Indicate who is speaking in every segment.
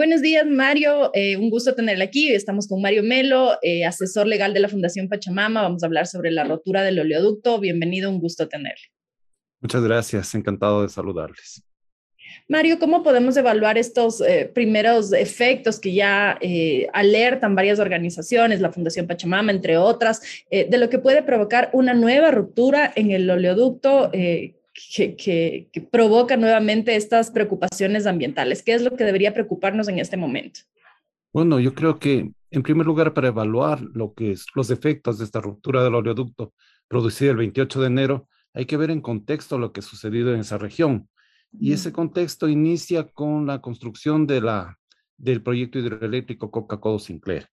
Speaker 1: Buenos días, Mario. Eh, un gusto tenerle aquí. Estamos con Mario Melo, eh, asesor legal de la Fundación Pachamama. Vamos a hablar sobre la rotura del oleoducto. Bienvenido, un gusto tenerle.
Speaker 2: Muchas gracias, encantado de saludarles.
Speaker 1: Mario, ¿cómo podemos evaluar estos eh, primeros efectos que ya alertan varias organizaciones, la Fundación Pachamama, entre otras, de lo que puede provocar una nueva ruptura en el oleoducto que, provoca nuevamente estas preocupaciones ambientales? ¿Qué es lo que debería preocuparnos en este momento?
Speaker 2: Bueno, yo creo que en primer lugar para evaluar lo que es los efectos de esta ruptura del oleoducto producida el 28 de enero, hay que ver en contexto lo que ha sucedido en esa región. Y ese contexto inicia con la construcción de la, del proyecto hidroeléctrico Coca-Cola Sinclair,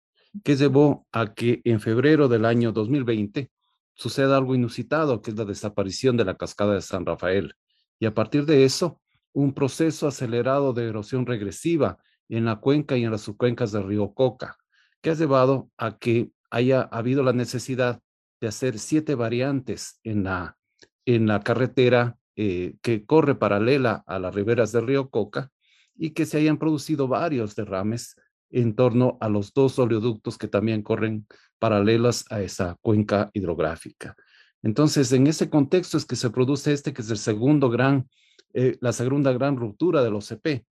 Speaker 2: que llevó a que en febrero del año 2020 sucede algo inusitado, que es la desaparición de la cascada de San Rafael. Y a partir de eso, un proceso acelerado de erosión regresiva en la cuenca y en las subcuencas del río Coca, que ha llevado a que haya habido la necesidad de hacer siete variantes en la, en la carretera eh, que corre paralela a las riberas del río Coca y que se hayan producido varios derrames en torno a los dos oleoductos que también corren paralelas a esa cuenca hidrográfica. Entonces, en ese contexto es que se produce este, que es el segundo gran, eh, la segunda gran ruptura del OCP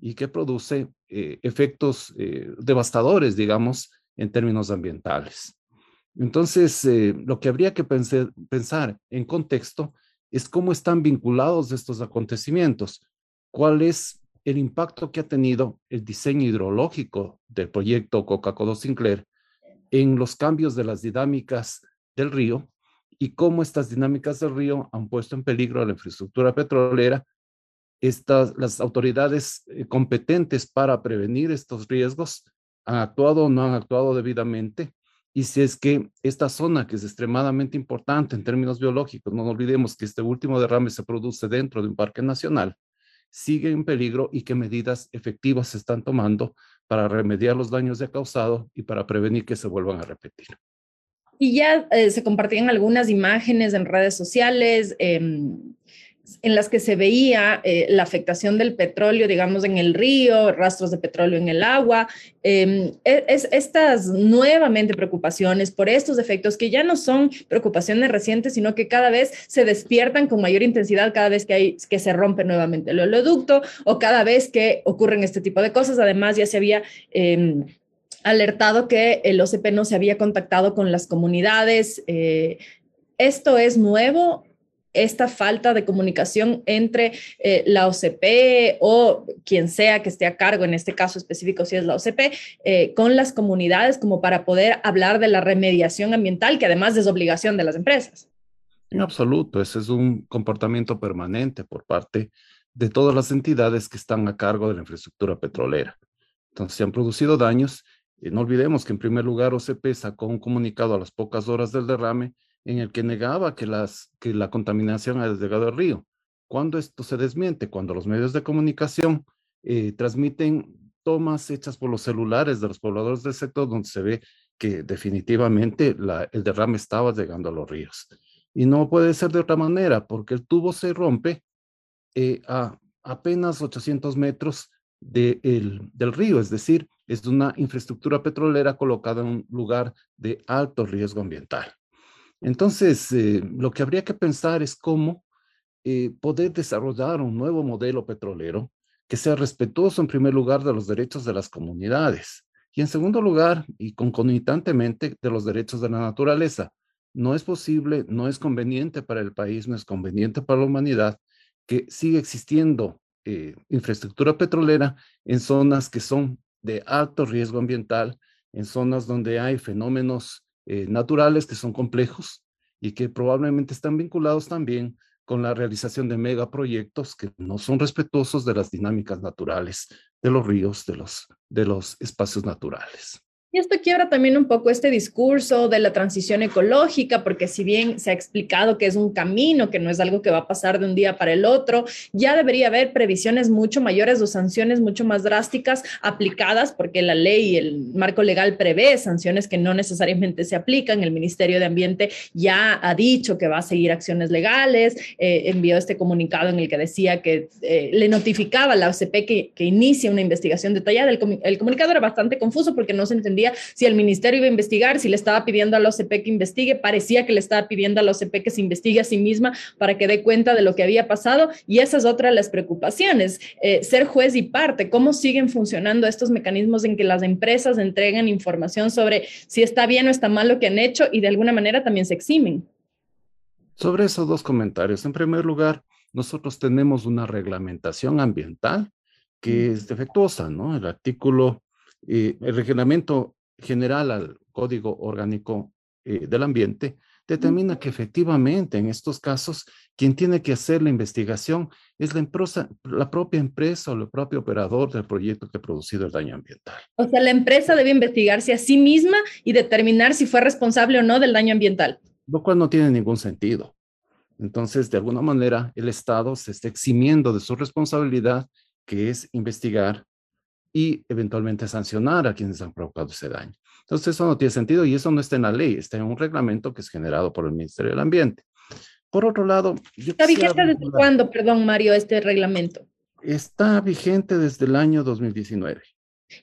Speaker 2: y que produce eh, efectos eh, devastadores, digamos, en términos ambientales. Entonces, lo que habría que pensar en contexto es cómo están vinculados estos acontecimientos, cuál es el impacto que ha tenido el diseño hidrológico del proyecto Coca-Cola Sinclair en los cambios de las dinámicas del río y cómo estas dinámicas del río han puesto en peligro la infraestructura petrolera. Estas, las autoridades eh, competentes para prevenir estos riesgos han actuado o no han actuado debidamente. Y si es que esta zona, que es extremadamente importante en términos biológicos, no olvidemos que este último derrame se produce dentro de un parque nacional, sigue en peligro y qué medidas efectivas se están tomando para remediar los daños ya causados y para prevenir que se vuelvan a repetir.
Speaker 1: Y ya eh, se compartían algunas imágenes en redes sociales. Eh, en las que se veía eh, la afectación del petróleo, digamos, en el río, rastros de petróleo en el agua, em, e, es, estas nuevamente preocupaciones por estos efectos que ya no son preocupaciones recientes, sino que cada vez se despiertan con mayor intensidad cada vez que, hay, que se rompe nuevamente el oleoducto o cada vez que ocurren este tipo de cosas. Además, ya se había... Em, alertado que el OCP no se había contactado con las comunidades. Eh, ¿Esto es nuevo esta falta de comunicación entre eh, la OCP o quien sea que esté a cargo, en este caso específico si es la OCP, eh, con las comunidades como para poder hablar de la remediación ambiental, que además es obligación de las empresas.
Speaker 2: En absoluto, ese es un comportamiento permanente por parte de todas las entidades que están a cargo de la infraestructura petrolera. Entonces, se han producido daños. Y no olvidemos que en primer lugar OCP sacó un comunicado a las pocas horas del derrame en el que negaba que, las, que la contaminación ha llegado al río. Cuando esto se desmiente? Cuando los medios de comunicación eh, transmiten tomas hechas por los celulares de los pobladores del sector donde se ve que definitivamente el derrame estaba llegando a los ríos. Y no puede ser de otra manera, porque el tubo se rompe eh, a apenas 800 metros de del río, es decir, es una infraestructura petrolera colocada en un lugar de alto riesgo ambiental. Entonces, eh, lo que habría que pensar es cómo eh, poder desarrollar un nuevo modelo petrolero que sea respetuoso en primer lugar de los derechos de las comunidades y en segundo lugar y concomitantemente de los derechos de la naturaleza. No es posible, no es conveniente para el país, no es conveniente para la humanidad que siga existiendo eh, infraestructura petrolera en zonas que son de alto riesgo ambiental, en zonas donde hay fenómenos eh, naturales que son complejos y que probablemente están vinculados también con la realización de megaproyectos que no son respetuosos de las dinámicas naturales de los ríos, de los, de los espacios naturales.
Speaker 1: Y esto quiebra también un poco este discurso de la transición ecológica, porque si bien se ha explicado que es un camino, que no es algo que va a pasar de un día para el otro, ya debería haber previsiones mucho mayores o sanciones mucho más drásticas aplicadas, porque la ley y el marco legal prevé sanciones que no necesariamente se aplican. El Ministerio de Ambiente ya ha dicho que va a seguir acciones legales, eh, envió este comunicado en el que decía que eh, le notificaba a la OCP que, que inicia una investigación detallada. El, el comunicado era bastante confuso porque no se entendía si el ministerio iba a investigar, si le estaba pidiendo a la OCP que investigue, parecía que le estaba pidiendo a la OCP que se investigue a sí misma para que dé cuenta de lo que había pasado y esa es otra de las preocupaciones, eh, ser juez y parte, cómo siguen funcionando estos mecanismos en que las empresas entregan información sobre si está bien o está mal lo que han hecho y de alguna manera también se eximen.
Speaker 2: Sobre esos dos comentarios, en primer lugar, nosotros tenemos una reglamentación ambiental que es defectuosa, ¿no? El artículo el reglamento general al Código Orgánico eh, del Ambiente determina que efectivamente en estos casos quien tiene que hacer la investigación es la empresa, la propia empresa o el propio operador del proyecto que ha producido el daño ambiental.
Speaker 1: O sea, la empresa debe investigarse a sí misma y determinar si fue responsable o no del daño ambiental.
Speaker 2: Lo cual no tiene ningún sentido. Entonces, de alguna manera, el Estado se está eximiendo de su responsabilidad, que es investigar y eventualmente sancionar a quienes han provocado ese daño. Entonces eso no tiene sentido y eso no está en la ley, está en un reglamento que es generado por el Ministerio del Ambiente. Por otro lado...
Speaker 1: ¿Está vigente desde cuándo, perdón, Mario, este reglamento?
Speaker 2: Está vigente desde el año 2019.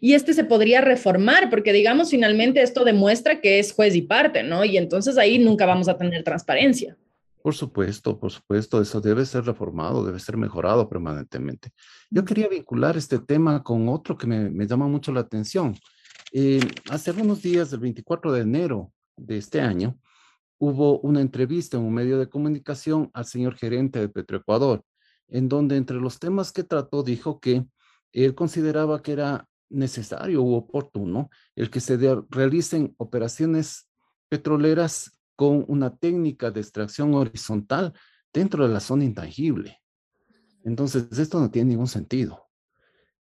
Speaker 1: Y este se podría reformar, porque digamos, finalmente esto demuestra que es juez y parte, ¿no? Y entonces ahí nunca vamos a tener transparencia.
Speaker 2: Por supuesto, por supuesto, eso debe ser reformado, debe ser mejorado permanentemente. Yo quería vincular este tema con otro que me, llama mucho la atención. Eh, hace algunos días, el 24 de enero de este año, hubo una entrevista en un medio de comunicación al señor gerente de Petroecuador, en donde entre los temas que trató dijo que él consideraba que era necesario u oportuno el que se realicen operaciones petroleras con una técnica de extracción horizontal dentro de la zona intangible. Entonces, esto no tiene ningún sentido.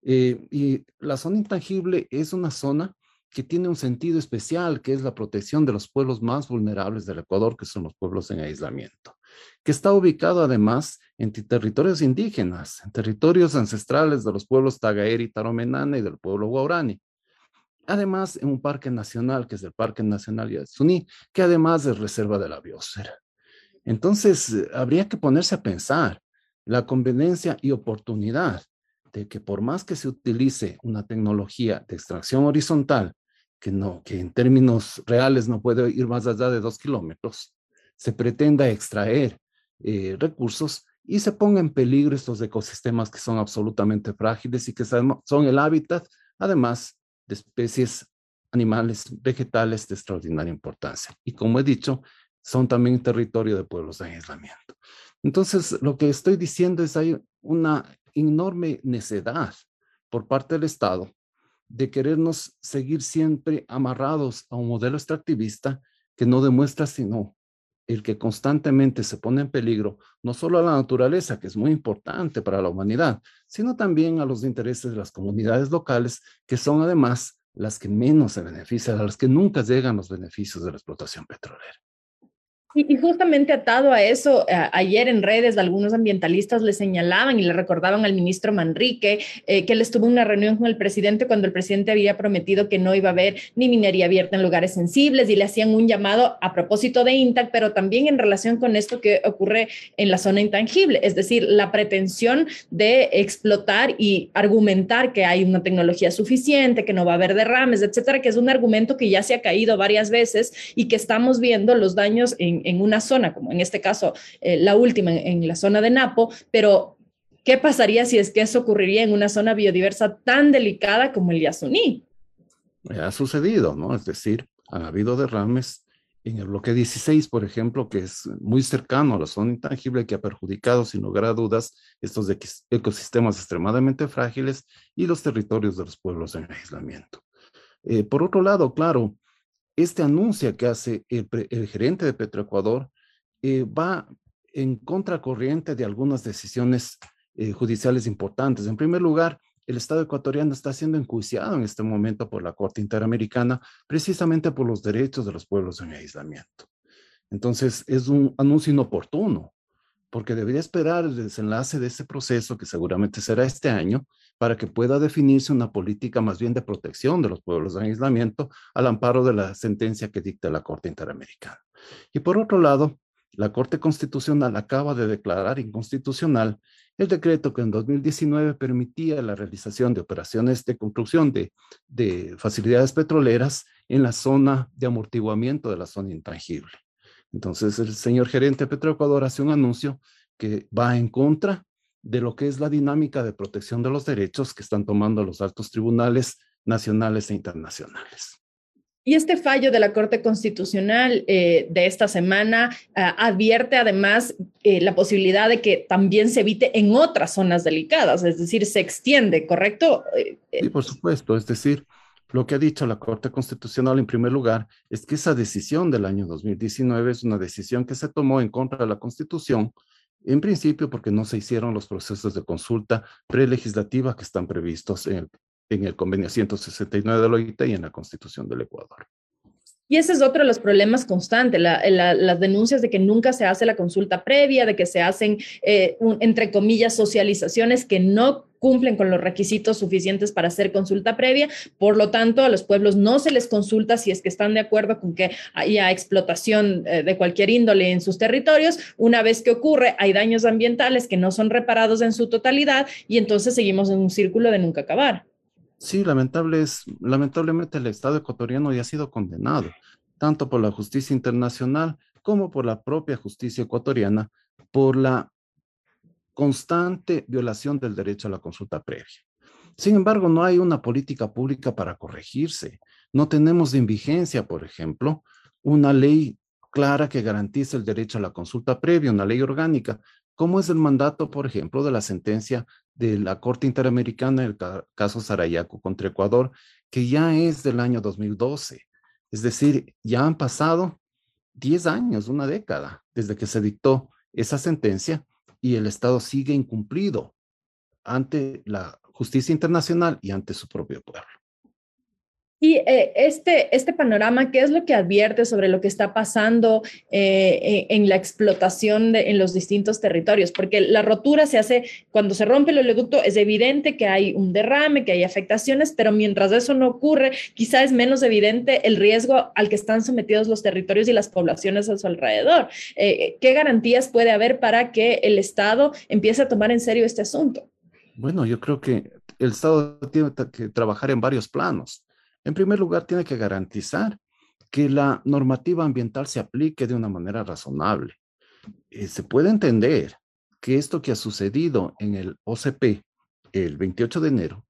Speaker 2: Eh, y la zona intangible es una zona que tiene un sentido especial, que es la protección de los pueblos más vulnerables del Ecuador, que son los pueblos en aislamiento, que está ubicado además en territorios indígenas, en territorios ancestrales de los pueblos Tagaeri, Taromenana y del pueblo Guarani, Además, en un parque nacional, que es el Parque Nacional Yasuní, que además es reserva de la biosfera. Entonces, eh, habría que ponerse a pensar la conveniencia y oportunidad de que por más que se utilice una tecnología de extracción horizontal, que, no, que en términos reales no puede ir más allá de dos kilómetros, se pretenda extraer eh, recursos y se ponga en peligro estos ecosistemas que son absolutamente frágiles y que son el hábitat, además, de especies animales, vegetales de extraordinaria importancia. Y como he dicho, son también territorio de pueblos de aislamiento. Entonces, lo que estoy diciendo es hay una enorme necedad por parte del Estado de querernos seguir siempre amarrados a un modelo extractivista que no demuestra sino el que constantemente se pone en peligro no solo a la naturaleza, que es muy importante para la humanidad, sino también a los intereses de las comunidades locales, que son además las que menos se benefician, a las que nunca llegan los beneficios de la explotación petrolera.
Speaker 1: Y, justamente atado a eso, ayer en redes algunos ambientalistas le señalaban y le recordaban al ministro Manrique eh, que él estuvo en una reunión con el presidente cuando el presidente había prometido que no iba a haber ni minería abierta en lugares sensibles y le hacían un llamado a propósito de INTAC, pero también en relación con esto que ocurre en la zona intangible, es decir, la pretensión de explotar y argumentar que hay una tecnología suficiente, que no va a haber derrames, etcétera, que es un argumento que ya se ha caído varias veces y que estamos viendo los daños en en una zona, como en este caso eh, la última en, la zona de Napo, pero ¿qué pasaría si es que eso ocurriría en una zona biodiversa tan delicada como el Yasuní?
Speaker 2: Ha sucedido, ¿no? Es decir, han habido derrames en el bloque 16, por ejemplo, que es muy cercano a la zona intangible, que ha perjudicado sin lugar a dudas estos ecosistemas extremadamente frágiles y los territorios de los pueblos en aislamiento. Eh, por otro lado, claro, este anuncio que hace el, gerente de Petroecuador eh, va en contracorriente de algunas decisiones eh, judiciales importantes. En primer lugar, el Estado ecuatoriano está siendo enjuiciado en este momento por la Corte Interamericana precisamente por los derechos de los pueblos en aislamiento. Entonces, es un anuncio inoportuno, porque debería esperar el desenlace de ese proceso, que seguramente será este año, para que pueda definirse una política más bien de protección de los pueblos en aislamiento al amparo de la sentencia que dicta la Corte Interamericana. Y por otro lado, la Corte Constitucional acaba de declarar inconstitucional el decreto que en 2019 permitía la realización de operaciones de construcción de, de facilidades petroleras en la zona de amortiguamiento de la zona intangible. Entonces, el señor gerente de Petroecuador hace un anuncio que va en contra de lo que es la dinámica de protección de los derechos que están tomando los altos tribunales nacionales e internacionales.
Speaker 1: Y este fallo de la Corte Constitucional eh, de esta semana uh, advierte además eh, la posibilidad de que también se evite en otras zonas delicadas, es decir, se extiende, ¿correcto?
Speaker 2: Eh, sí, por supuesto. Es decir, lo que ha dicho la Corte Constitucional en primer lugar es que esa decisión del año 2019 es una decisión que se tomó en contra de la Constitución, en principio porque no se hicieron los procesos de consulta prelegislativa que están previstos en el, en el convenio 169 de la OIT y en la Constitución del Ecuador.
Speaker 1: Y ese es otro de los problemas constantes, la, las denuncias de que nunca se hace la consulta previa, de que se hacen, eh, un, entre comillas, socializaciones que no cumplen con los requisitos suficientes para hacer consulta previa. Por lo tanto, a los pueblos no se les consulta si es que están de acuerdo con que haya explotación eh, de cualquier índole en sus territorios. Una vez que ocurre, hay daños ambientales que no son reparados en su totalidad y entonces seguimos en un círculo de nunca acabar.
Speaker 2: Sí, lamentable es, lamentablemente el Estado ecuatoriano ya ha sido condenado, tanto por la justicia internacional como por la propia justicia ecuatoriana, por la constante violación del derecho a la consulta previa. Sin embargo, no hay una política pública para corregirse. No tenemos en vigencia, por ejemplo, una ley clara que garantice el derecho a la consulta previa, una ley orgánica, como es el mandato, por ejemplo, de la sentencia de la Corte Interamericana del caso Sarayaco contra Ecuador, que ya es del año 2012. Es decir, ya han pasado 10 años, una década, desde que se dictó esa sentencia y el Estado sigue incumplido ante la justicia internacional y ante su propio pueblo.
Speaker 1: Y eh, este, este panorama, ¿qué es lo que advierte sobre lo que está pasando eh, en la explotación de, en los distintos territorios? Porque la rotura se hace, cuando se rompe el oleoducto, es evidente que hay un derrame, que hay afectaciones, pero mientras eso no ocurre, quizá es menos evidente el riesgo al que están sometidos los territorios y las poblaciones a su alrededor. Eh, ¿Qué garantías puede haber para que el Estado empiece a tomar en serio este asunto?
Speaker 2: Bueno, yo creo que el Estado tiene que trabajar en varios planos. En primer lugar, tiene que garantizar que la normativa ambiental se aplique de una manera razonable. Eh, se puede entender que esto que ha sucedido en el OCP el 28 de enero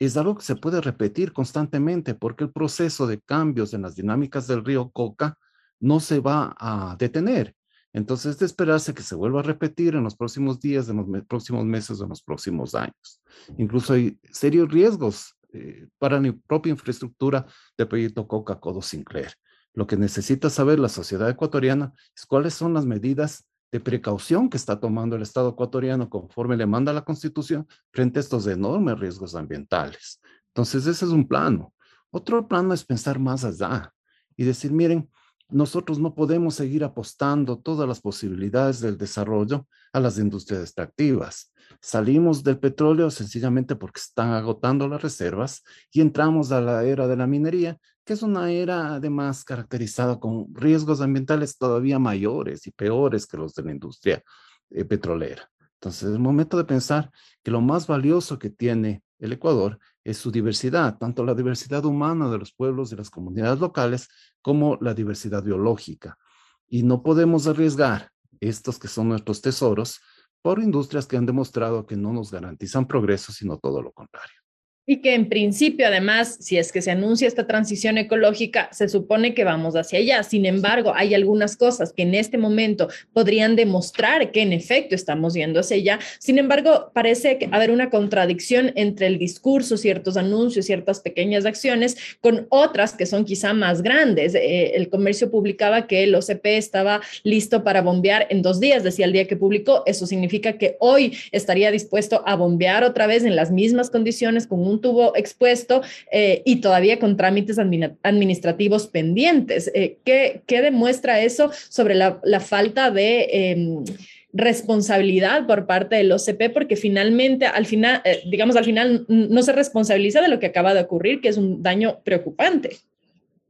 Speaker 2: es algo que se puede repetir constantemente porque el proceso de cambios en las dinámicas del río Coca no se va a detener. Entonces, de esperarse que se vuelva a repetir en los próximos días, en los próximos meses en los próximos años. Incluso hay serios riesgos eh, para la propia infraestructura del proyecto Coca-Codo Sinclair. Lo que necesita saber la sociedad ecuatoriana es cuáles son las medidas de precaución que está tomando el Estado ecuatoriano conforme le manda la Constitución frente a estos enormes riesgos ambientales. Entonces, ese es un plano. Otro plano es pensar más allá y decir, miren, nosotros no podemos seguir apostando todas las posibilidades del desarrollo a las industrias extractivas. Salimos del petróleo sencillamente porque están agotando las reservas y entramos a la era de la minería, que es una era además caracterizada con riesgos ambientales todavía mayores y peores que los de la industria eh, petrolera. Entonces, es el momento de pensar que lo más valioso que tiene el Ecuador es su diversidad, tanto la diversidad humana de los pueblos y las comunidades locales como la diversidad biológica. Y no podemos arriesgar estos que son nuestros tesoros por industrias que han demostrado que no nos garantizan progreso, sino todo lo contrario.
Speaker 1: Y que en principio, además, si es que se anuncia esta transición ecológica, se supone que vamos hacia allá. Sin embargo, hay algunas cosas que en este momento podrían demostrar que en efecto estamos yendo hacia allá. Sin embargo, parece haber una contradicción entre el discurso, ciertos anuncios, ciertas pequeñas acciones, con otras que son quizá más grandes. Eh, el comercio publicaba que el OCP estaba listo para bombear en dos días, decía el día que publicó. Eso significa que hoy estaría dispuesto a bombear otra vez en las mismas condiciones con un tuvo expuesto eh, y todavía con trámites administrativos pendientes. Eh, ¿qué, demuestra eso sobre la, falta de... Em, responsabilidad por parte del OCP porque finalmente, al final, eh, digamos, al final no se responsabiliza de lo que acaba de ocurrir, que es un daño preocupante.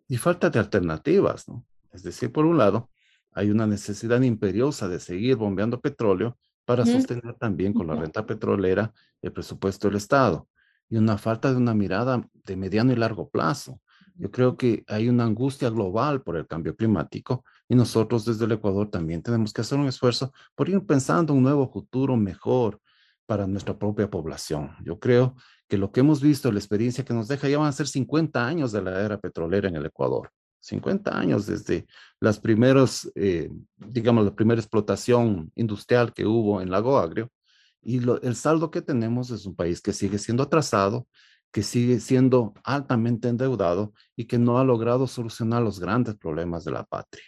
Speaker 2: Y falta de alternativas, ¿no? Es decir, por un lado, hay una necesidad imperiosa de seguir bombeando petróleo para sostener también con la renta petrolera el presupuesto del Estado y una falta de una mirada de mediano y largo plazo. Yo creo que hay una angustia global por el cambio climático y nosotros desde el Ecuador también tenemos que hacer un esfuerzo por ir pensando un nuevo futuro mejor para nuestra propia población. Yo creo que lo que hemos visto, la experiencia que nos deja, ya van a ser 50 años de la era petrolera en el Ecuador. 50 años desde las primeros, eh, digamos, la primera explotación industrial que hubo en Lago Agrio y el saldo que tenemos es un país que sigue siendo atrasado, que sigue siendo altamente endeudado y que no ha logrado solucionar los grandes problemas de la patria.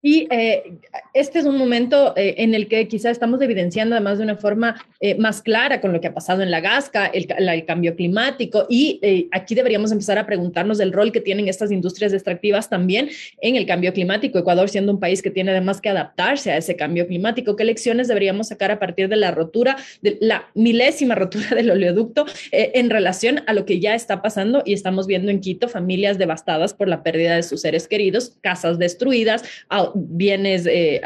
Speaker 1: Y eh, este es un momento eh, en el que quizá estamos evidenciando además de una forma eh, más clara con lo que ha pasado en la Gasca, el, cambio climático, y aquí deberíamos empezar a preguntarnos del rol que tienen estas industrias extractivas también en el cambio climático. Ecuador siendo un país que tiene además que adaptarse a ese cambio climático, ¿qué lecciones deberíamos sacar a partir de la rotura, de la milésima rotura del oleoducto en relación a lo que ya está pasando y estamos viendo en Quito familias devastadas por la pérdida de sus seres queridos, casas destruidas, bienes eh,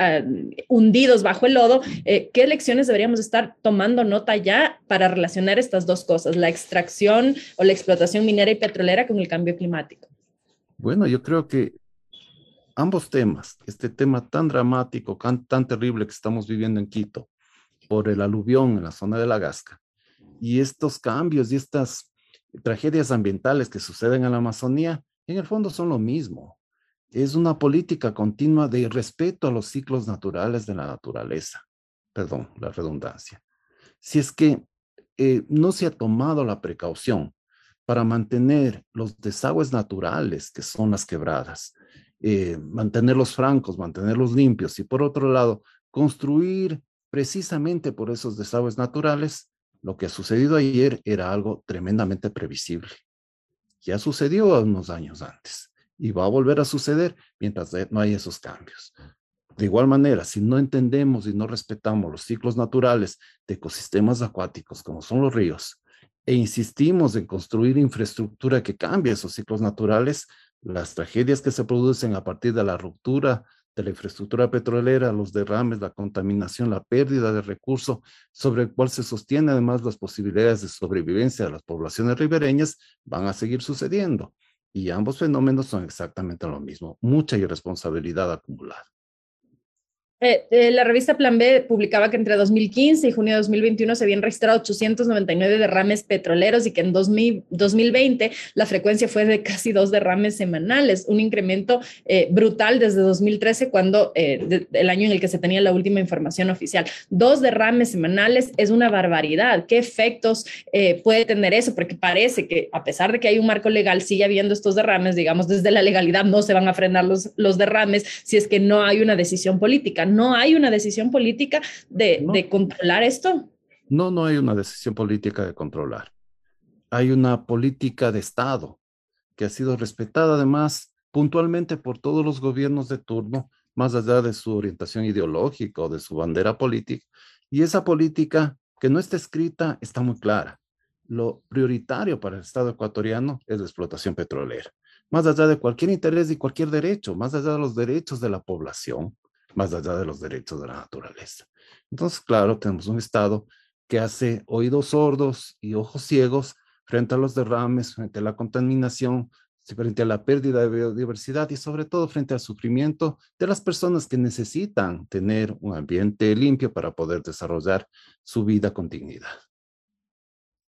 Speaker 1: hundidos bajo el lodo, eh, ¿qué lecciones deberíamos estar tomando nota ya para relacionar estas dos cosas, la extracción o la explotación minera y petrolera con el cambio climático?
Speaker 2: Bueno, yo creo que ambos temas, este tema tan dramático, tan, tan terrible que estamos viviendo en Quito por el aluvión en la zona de la Gasca y estos cambios y estas tragedias ambientales que suceden en la Amazonía, en el fondo son lo mismo es una política continua de respeto a los ciclos naturales de la naturaleza. Perdón, la redundancia. Si es que eh, no se ha tomado la precaución para mantener los desagües naturales, que son las quebradas, eh, mantenerlos francos, mantenerlos limpios y por otro lado, construir precisamente por esos desagües naturales, lo que ha sucedido ayer era algo tremendamente previsible. Ya sucedió unos años antes y va a volver a suceder mientras no hay esos cambios. De igual manera, si no entendemos y no respetamos los ciclos naturales de ecosistemas acuáticos como son los ríos e insistimos en construir infraestructura que cambie esos ciclos naturales, las tragedias que se producen a partir de la ruptura de la infraestructura petrolera, los derrames, la contaminación, la pérdida de recursos, sobre el cual se sostiene además las posibilidades de sobrevivencia de las poblaciones ribereñas, van a seguir sucediendo. Y ambos fenómenos son exactamente lo mismo, mucha irresponsabilidad acumulada.
Speaker 1: Eh, eh, la revista Plan B publicaba que entre 2015 y junio de 2021 se habían registrado 899 derrames petroleros y que en 2020 la frecuencia fue de casi dos derrames semanales, un incremento eh, brutal desde 2013, cuando el año en el que se tenía la última información oficial. Dos derrames semanales es una barbaridad. ¿Qué efectos puede tener eso? Porque parece que a pesar de que hay un marco legal, sigue habiendo estos derrames, digamos, desde la legalidad no se van a frenar los derrames si es que no hay una decisión política ¿No hay una decisión política de, controlar esto?
Speaker 2: No, no hay una decisión política de controlar. Hay una política de Estado que ha sido respetada además puntualmente por todos los gobiernos de turno, más allá de su orientación ideológica o de su bandera política. Y esa política que no está escrita está muy clara. Lo prioritario para el Estado ecuatoriano es la explotación petrolera, más allá de cualquier interés y cualquier derecho, más allá de los derechos de la población, más allá de los derechos de la naturaleza. Entonces, claro, tenemos un Estado que hace oídos sordos y ojos ciegos frente a los derrames, frente a la contaminación, frente a la pérdida de biodiversidad y sobre todo frente al sufrimiento de las personas que necesitan tener un ambiente limpio para poder desarrollar su vida con dignidad.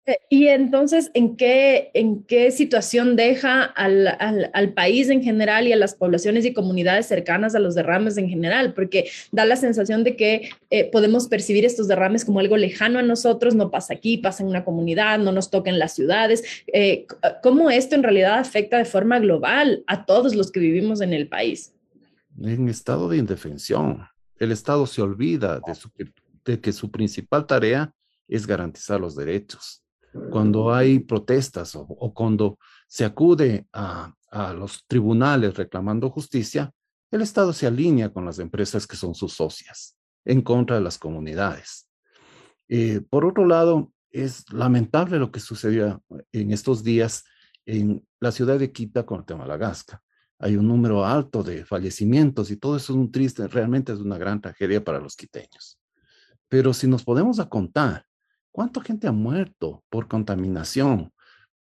Speaker 1: Eh, y entonces, ¿en qué, en qué situación deja al, al, país en general y a las poblaciones y comunidades cercanas a los derrames en general? Porque da la sensación de que eh, podemos percibir estos derrames como algo lejano a nosotros, no pasa aquí, pasa en una comunidad, no nos toca en las ciudades. Eh, ¿Cómo esto en realidad afecta de forma global a todos los que vivimos en el país?
Speaker 2: En estado de indefensión. El Estado se olvida de que su principal tarea es garantizar los derechos cuando hay protestas o, cuando se acude a, los tribunales reclamando justicia, el Estado se alinea con las empresas que son sus socias en contra de las comunidades. Eh, por otro lado, es lamentable lo que sucedió en estos días en la ciudad de Quita con el tema de la Gasca. Hay un número alto de fallecimientos y todo eso es un triste, realmente es una gran tragedia para los quiteños. Pero si nos podemos a contar ¿Cuánta gente ha muerto por contaminación,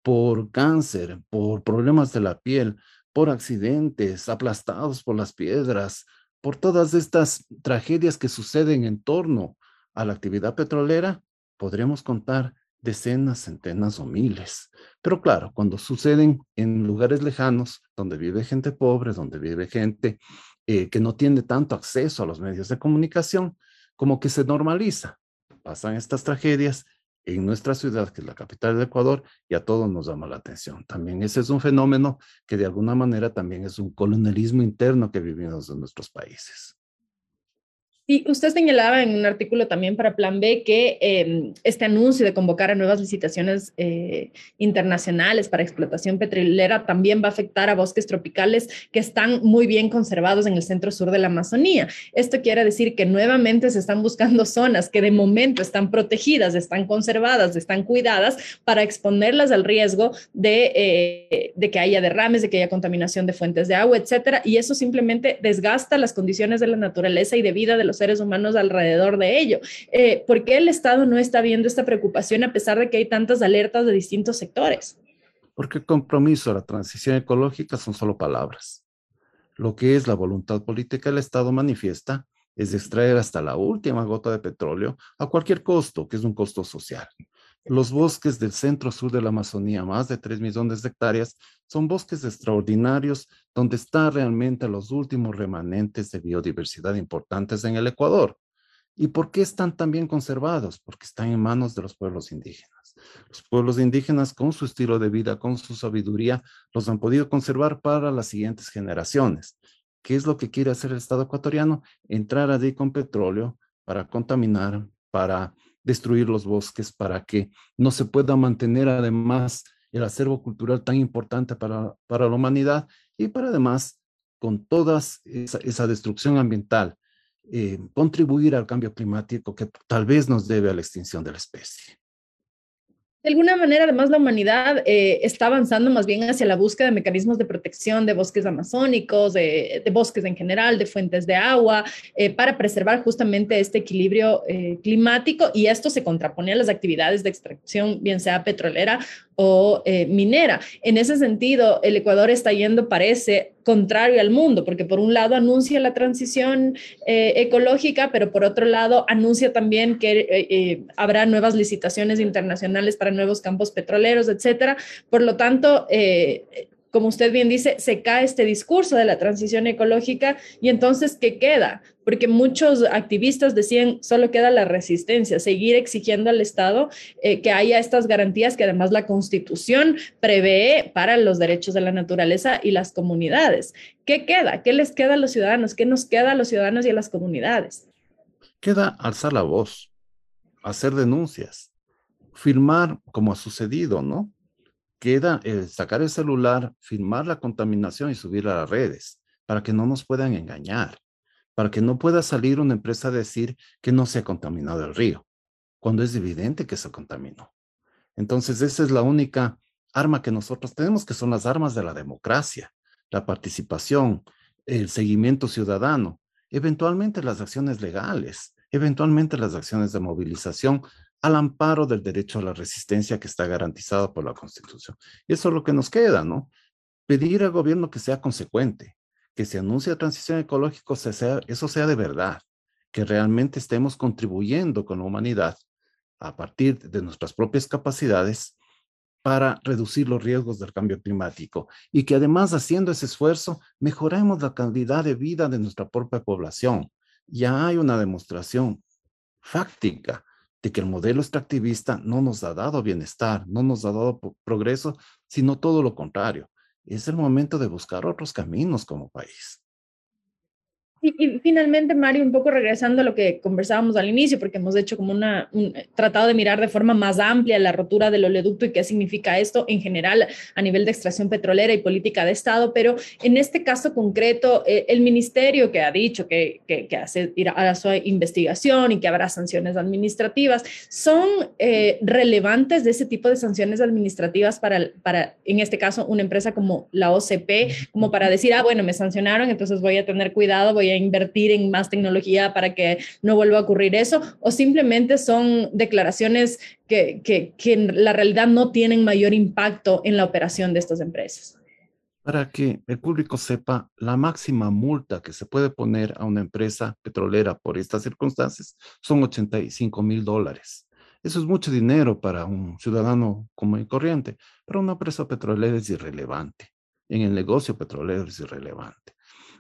Speaker 2: por cáncer, por problemas de la piel, por accidentes, aplastados por las piedras, por todas estas tragedias que suceden en torno a la actividad petrolera? Podríamos contar decenas, centenas o miles. Pero claro, cuando suceden en lugares lejanos, donde vive gente pobre, donde vive gente eh, que no tiene tanto acceso a los medios de comunicación, como que se normaliza pasan estas tragedias en nuestra ciudad, que es la capital de Ecuador, y a todos nos llama la atención. También ese es un fenómeno que de alguna manera también es un colonialismo interno que vivimos en nuestros países.
Speaker 1: Y usted señalaba en un artículo también para Plan B que eh, este anuncio de convocar a nuevas licitaciones eh, internacionales para explotación petrolera también va a afectar a bosques tropicales que están muy bien conservados en el centro sur de la Amazonía. Esto quiere decir que nuevamente se están buscando zonas que de momento están protegidas, están conservadas, están cuidadas para exponerlas al riesgo de, eh, de que haya derrames, de que haya contaminación de fuentes de agua, etcétera. Y eso simplemente desgasta las condiciones de la naturaleza y de vida de los seres humanos alrededor de ello. Eh, ¿Por qué el Estado no está viendo esta preocupación a pesar de que hay tantas alertas de distintos sectores?
Speaker 2: Porque el compromiso la transición ecológica son solo palabras. Lo que es la voluntad política del Estado manifiesta es extraer hasta la última gota de petróleo a cualquier costo, que es un costo social. Los bosques del centro sur de la Amazonía, más de 3 millones de hectáreas, son bosques extraordinarios donde están realmente los últimos remanentes de biodiversidad importantes en el Ecuador. ¿Y por qué están tan bien conservados? Porque están en manos de los pueblos indígenas. Los pueblos indígenas, con su estilo de vida, con su sabiduría, los han podido conservar para las siguientes generaciones. ¿Qué es lo que quiere hacer el Estado ecuatoriano? Entrar allí con petróleo para contaminar, para destruir los bosques para que no se pueda mantener además el acervo cultural tan importante para, para la humanidad y para además con toda esa, esa destrucción ambiental eh, contribuir al cambio climático que tal vez nos debe a la extinción de la especie.
Speaker 1: De alguna manera, además, la humanidad eh, está avanzando más bien hacia la búsqueda de mecanismos de protección de bosques amazónicos, de, bosques en general, de fuentes de agua, eh, para preservar justamente este equilibrio eh, climático. Y esto se contrapone a las actividades de extracción, bien sea petrolera o eh, minera. En ese sentido, el Ecuador está yendo, parece, contrario al mundo, porque por un lado anuncia la transición eh, ecológica, pero por otro lado anuncia también que eh, habrá nuevas licitaciones internacionales para nuevos campos petroleros, etcétera. Por lo tanto, como usted bien dice, se cae este discurso de la transición ecológica y entonces, ¿qué queda? Porque muchos activistas decían, solo queda la resistencia, seguir exigiendo al Estado eh, que haya estas garantías que además la Constitución prevé para los derechos de la naturaleza y las comunidades. ¿Qué queda? ¿Qué les queda a los ciudadanos? ¿Qué nos queda a los ciudadanos y a las comunidades?
Speaker 2: Queda alzar la voz, hacer denuncias, firmar como ha sucedido, ¿no? Queda sacar el celular, filmar la contaminación y subir a las redes para que no nos puedan engañar, para que no pueda salir una empresa a decir que no se ha contaminado el río, cuando es evidente que se contaminó. Entonces, esa es la única arma que nosotros tenemos, que son las armas de la democracia, la participación, el seguimiento ciudadano, eventualmente las acciones legales, eventualmente las acciones de movilización al amparo del derecho a la resistencia que está garantizado por la Constitución. Y eso es lo que nos queda, ¿no? Pedir al gobierno que sea consecuente, que se anuncie transición ecológica, sea, eso sea de verdad, que realmente estemos contribuyendo con la humanidad a partir de nuestras propias capacidades para reducir los riesgos del cambio climático y que además haciendo ese esfuerzo mejoremos la calidad de vida de nuestra propia población. Ya hay una demostración fáctica de que el modelo extractivista no nos ha dado bienestar, no nos ha dado progreso, sino todo lo contrario. Es el momento de buscar otros caminos como país.
Speaker 1: Y, finalmente, Mario, un poco regresando a lo que conversábamos al inicio, porque hemos hecho como una, un, tratado de mirar de forma más amplia la rotura del oleoducto y qué significa esto en general a nivel de extracción petrolera y política de Estado, pero en este caso concreto, eh, el ministerio que ha dicho que, que, que hace, hará su investigación y que habrá sanciones administrativas, ¿son eh, relevantes de ese tipo de sanciones administrativas para, para, en este caso, una empresa como la OCP, como para decir, ah, bueno, me sancionaron, entonces voy a tener cuidado, voy a invertir en más tecnología para que no vuelva a ocurrir eso, o simplemente son declaraciones que, que, que en la realidad no tienen mayor impacto en la operación de estas empresas.
Speaker 2: Para que el público sepa, la máxima multa que se puede poner a una empresa petrolera por estas circunstancias son 85 mil dólares. Eso es mucho dinero para un ciudadano común y corriente, pero una empresa petrolera es irrelevante. En el negocio petrolero es irrelevante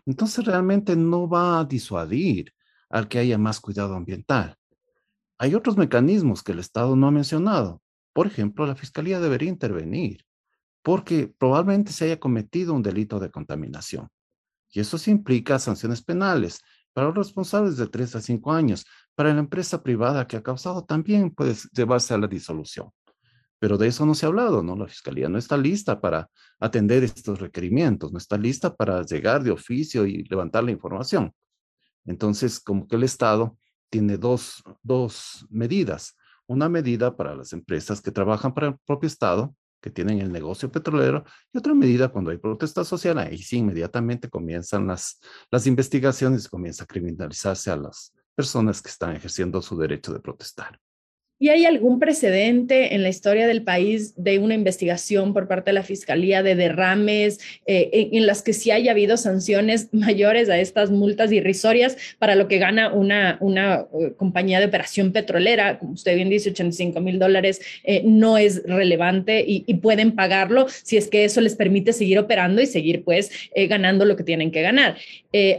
Speaker 2: entonces realmente no va a disuadir al que haya más cuidado ambiental. Hay otros mecanismos que el Estado no ha mencionado. Por ejemplo, la Fiscalía debería intervenir porque probablemente se haya cometido un delito de contaminación. Y eso implica sanciones penales para los responsables de tres a cinco años. Para la empresa privada que ha causado también puede llevarse a la disolución. Pero de eso no se ha hablado, ¿no? La Fiscalía no está lista para atender estos requerimientos, no está lista para llegar de oficio y levantar la información. Entonces, como que el Estado tiene dos, dos medidas. Una medida para las empresas que trabajan para el propio Estado, que tienen el negocio petrolero, y otra medida cuando hay protesta social, ahí sí inmediatamente comienzan las, las investigaciones comienza a criminalizarse a las personas que están ejerciendo su derecho de protestar.
Speaker 1: ¿Y hay algún precedente en la historia del país de una investigación por parte de la Fiscalía de derrames eh, en, las que sí haya habido sanciones mayores a estas multas irrisorias para lo que gana una, una eh, compañía de operación petrolera? Como usted bien dice, 85 mil dólares eh, no es relevante y, pueden pagarlo si es que eso les permite seguir operando y seguir pues ganando lo que tienen que ganar.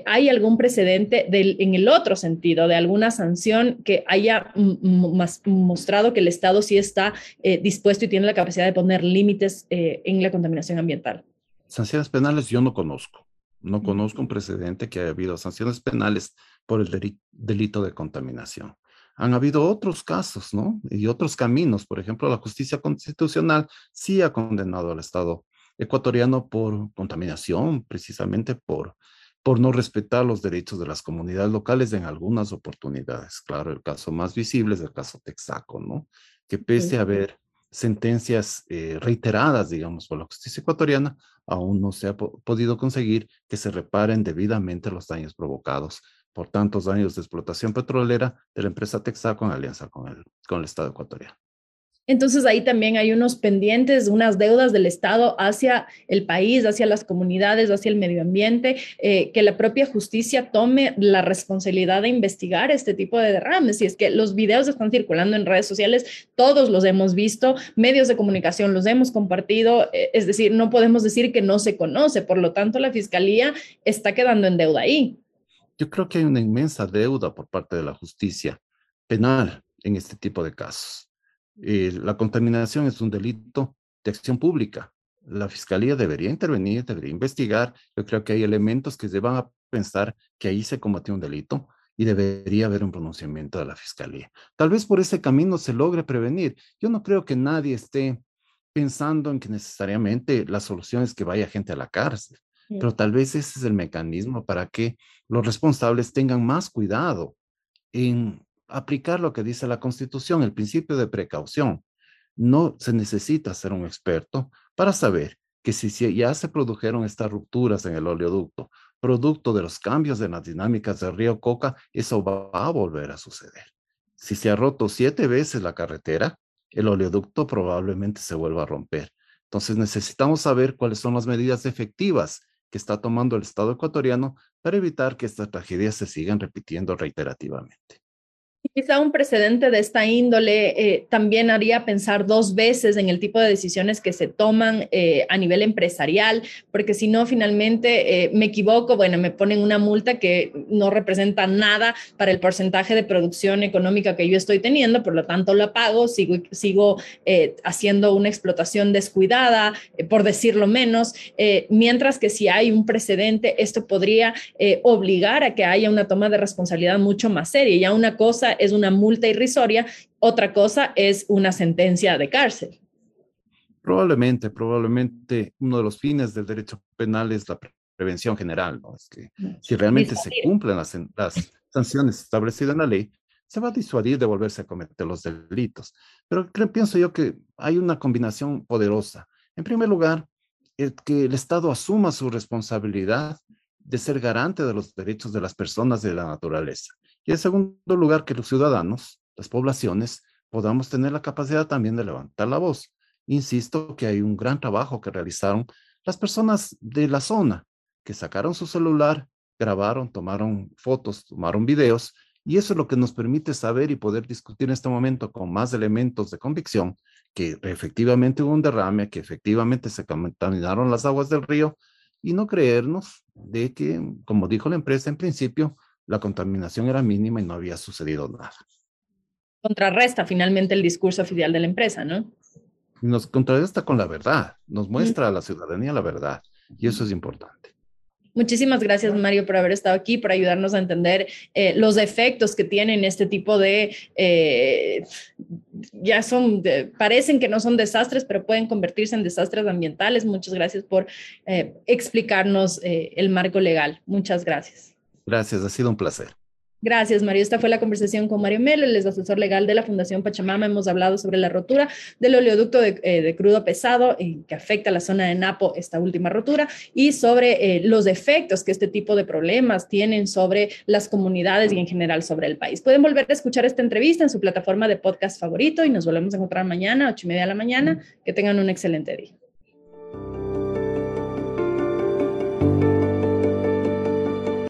Speaker 1: ¿Hay algún precedente del, en el otro sentido de alguna sanción que haya más mostrado que el Estado sí está eh, dispuesto y tiene la capacidad de poner límites eh, en la contaminación ambiental.
Speaker 2: Sanciones penales yo no conozco. No conozco un precedente que haya habido sanciones penales por el delito de contaminación. Han habido otros casos, ¿no? Y otros caminos. Por ejemplo, la justicia constitucional sí ha condenado al Estado ecuatoriano por contaminación, precisamente por por no respetar los derechos de las comunidades locales en algunas oportunidades. Claro, el caso más visible es el caso Texaco, ¿no? Que pese a haber sentencias eh, reiteradas, digamos, por la justicia ecuatoriana, aún no se ha podido conseguir que se reparen debidamente los daños provocados por tantos años de explotación petrolera de la empresa Texaco en alianza con el, con el Estado ecuatoriano.
Speaker 1: Entonces ahí también hay unos pendientes, unas deudas del Estado hacia el país, hacia las comunidades, hacia el medio ambiente, eh, que la propia justicia tome la responsabilidad de investigar este tipo de derrames. Y es que los videos están circulando en redes sociales, todos los hemos visto, medios de comunicación los hemos compartido, eh, es decir, no podemos decir que no se conoce, por lo tanto la Fiscalía está quedando en deuda ahí.
Speaker 2: Yo creo que hay una inmensa deuda por parte de la justicia penal en este tipo de casos eh, la contaminación es un delito de acción pública. La fiscalía debería intervenir, debería investigar. Yo creo que hay elementos que llevan a pensar que ahí se cometió un delito y debería haber un pronunciamiento de la fiscalía. Tal vez por ese camino se logre prevenir. Yo no creo que nadie esté pensando en que necesariamente la solución es que vaya gente a la cárcel, pero tal vez ese es el mecanismo para que los responsables tengan más cuidado en aplicar lo que dice la Constitución, el principio de precaución. No se necesita ser un experto para saber que si, ya se produjeron estas rupturas en el oleoducto, producto de los cambios de las dinámicas del río Coca, eso va a volver a suceder. Si se ha roto siete veces la carretera, el oleoducto probablemente se vuelva a romper. Entonces necesitamos saber cuáles son las medidas efectivas que está tomando el Estado ecuatoriano para evitar que estas tragedias se sigan repitiendo reiterativamente.
Speaker 1: Quizá un precedente de esta índole eh, también haría pensar dos veces en el tipo de decisiones que se toman eh, a nivel empresarial, porque si no, finalmente eh, me equivoco, bueno, me ponen una multa que no representa nada para el porcentaje de producción económica que yo estoy teniendo, por lo tanto la pago, sigo, sigo haciendo una explotación descuidada, por decirlo menos, mientras que si hay un precedente, esto podría obligar a que haya una toma de responsabilidad mucho más seria. Ya una cosa es una multa irrisoria, otra cosa es una sentencia de cárcel.
Speaker 2: Probablemente, probablemente uno de los fines del derecho penal es la prevención general, ¿no? Es que si realmente se cumplen las, las sanciones establecidas en la ley, se va a disuadir de volverse a cometer los delitos. Pero creo, pienso yo que hay una combinación poderosa. En primer lugar, el que el Estado asuma su responsabilidad de ser garante de los derechos de las personas y de la naturaleza. Y en segundo lugar, que los ciudadanos, las poblaciones, podamos tener la capacidad también de levantar la voz. Insisto que hay un gran trabajo que realizaron las personas de la zona, que sacaron su celular, grabaron, tomaron fotos, tomaron videos, y eso es lo que nos permite saber y poder discutir en este momento con más elementos de convicción que efectivamente hubo un derrame, que efectivamente se contaminaron las aguas del río, y no creernos de que, como dijo la empresa en principio, la contaminación era mínima y no había sucedido nada.
Speaker 1: Contrarresta finalmente el discurso oficial de la empresa, ¿no?
Speaker 2: Nos contrarresta con la verdad, nos muestra a la ciudadanía la verdad y eso es importante.
Speaker 1: Muchísimas gracias, Mario, por haber estado aquí, por ayudarnos a entender eh, los efectos que tienen este tipo de, eh, ya son, parecen que no son desastres, pero pueden convertirse en desastres ambientales. Muchas gracias por eh, explicarnos el marco legal. Muchas gracias.
Speaker 2: Gracias, ha sido un placer.
Speaker 1: Gracias, Mario. Esta fue la conversación con Mario Melo, el es asesor legal de la Fundación Pachamama. Hemos hablado sobre la rotura del oleoducto de, eh, crudo pesado eh, que afecta a la zona de Napo, esta última rotura, y sobre eh, los efectos que este tipo de problemas tienen sobre las comunidades y en general sobre el país. Pueden volver a escuchar esta entrevista en su plataforma de podcast favorito y nos volvemos a encontrar mañana, ocho y media de la mañana. Que tengan un excelente día.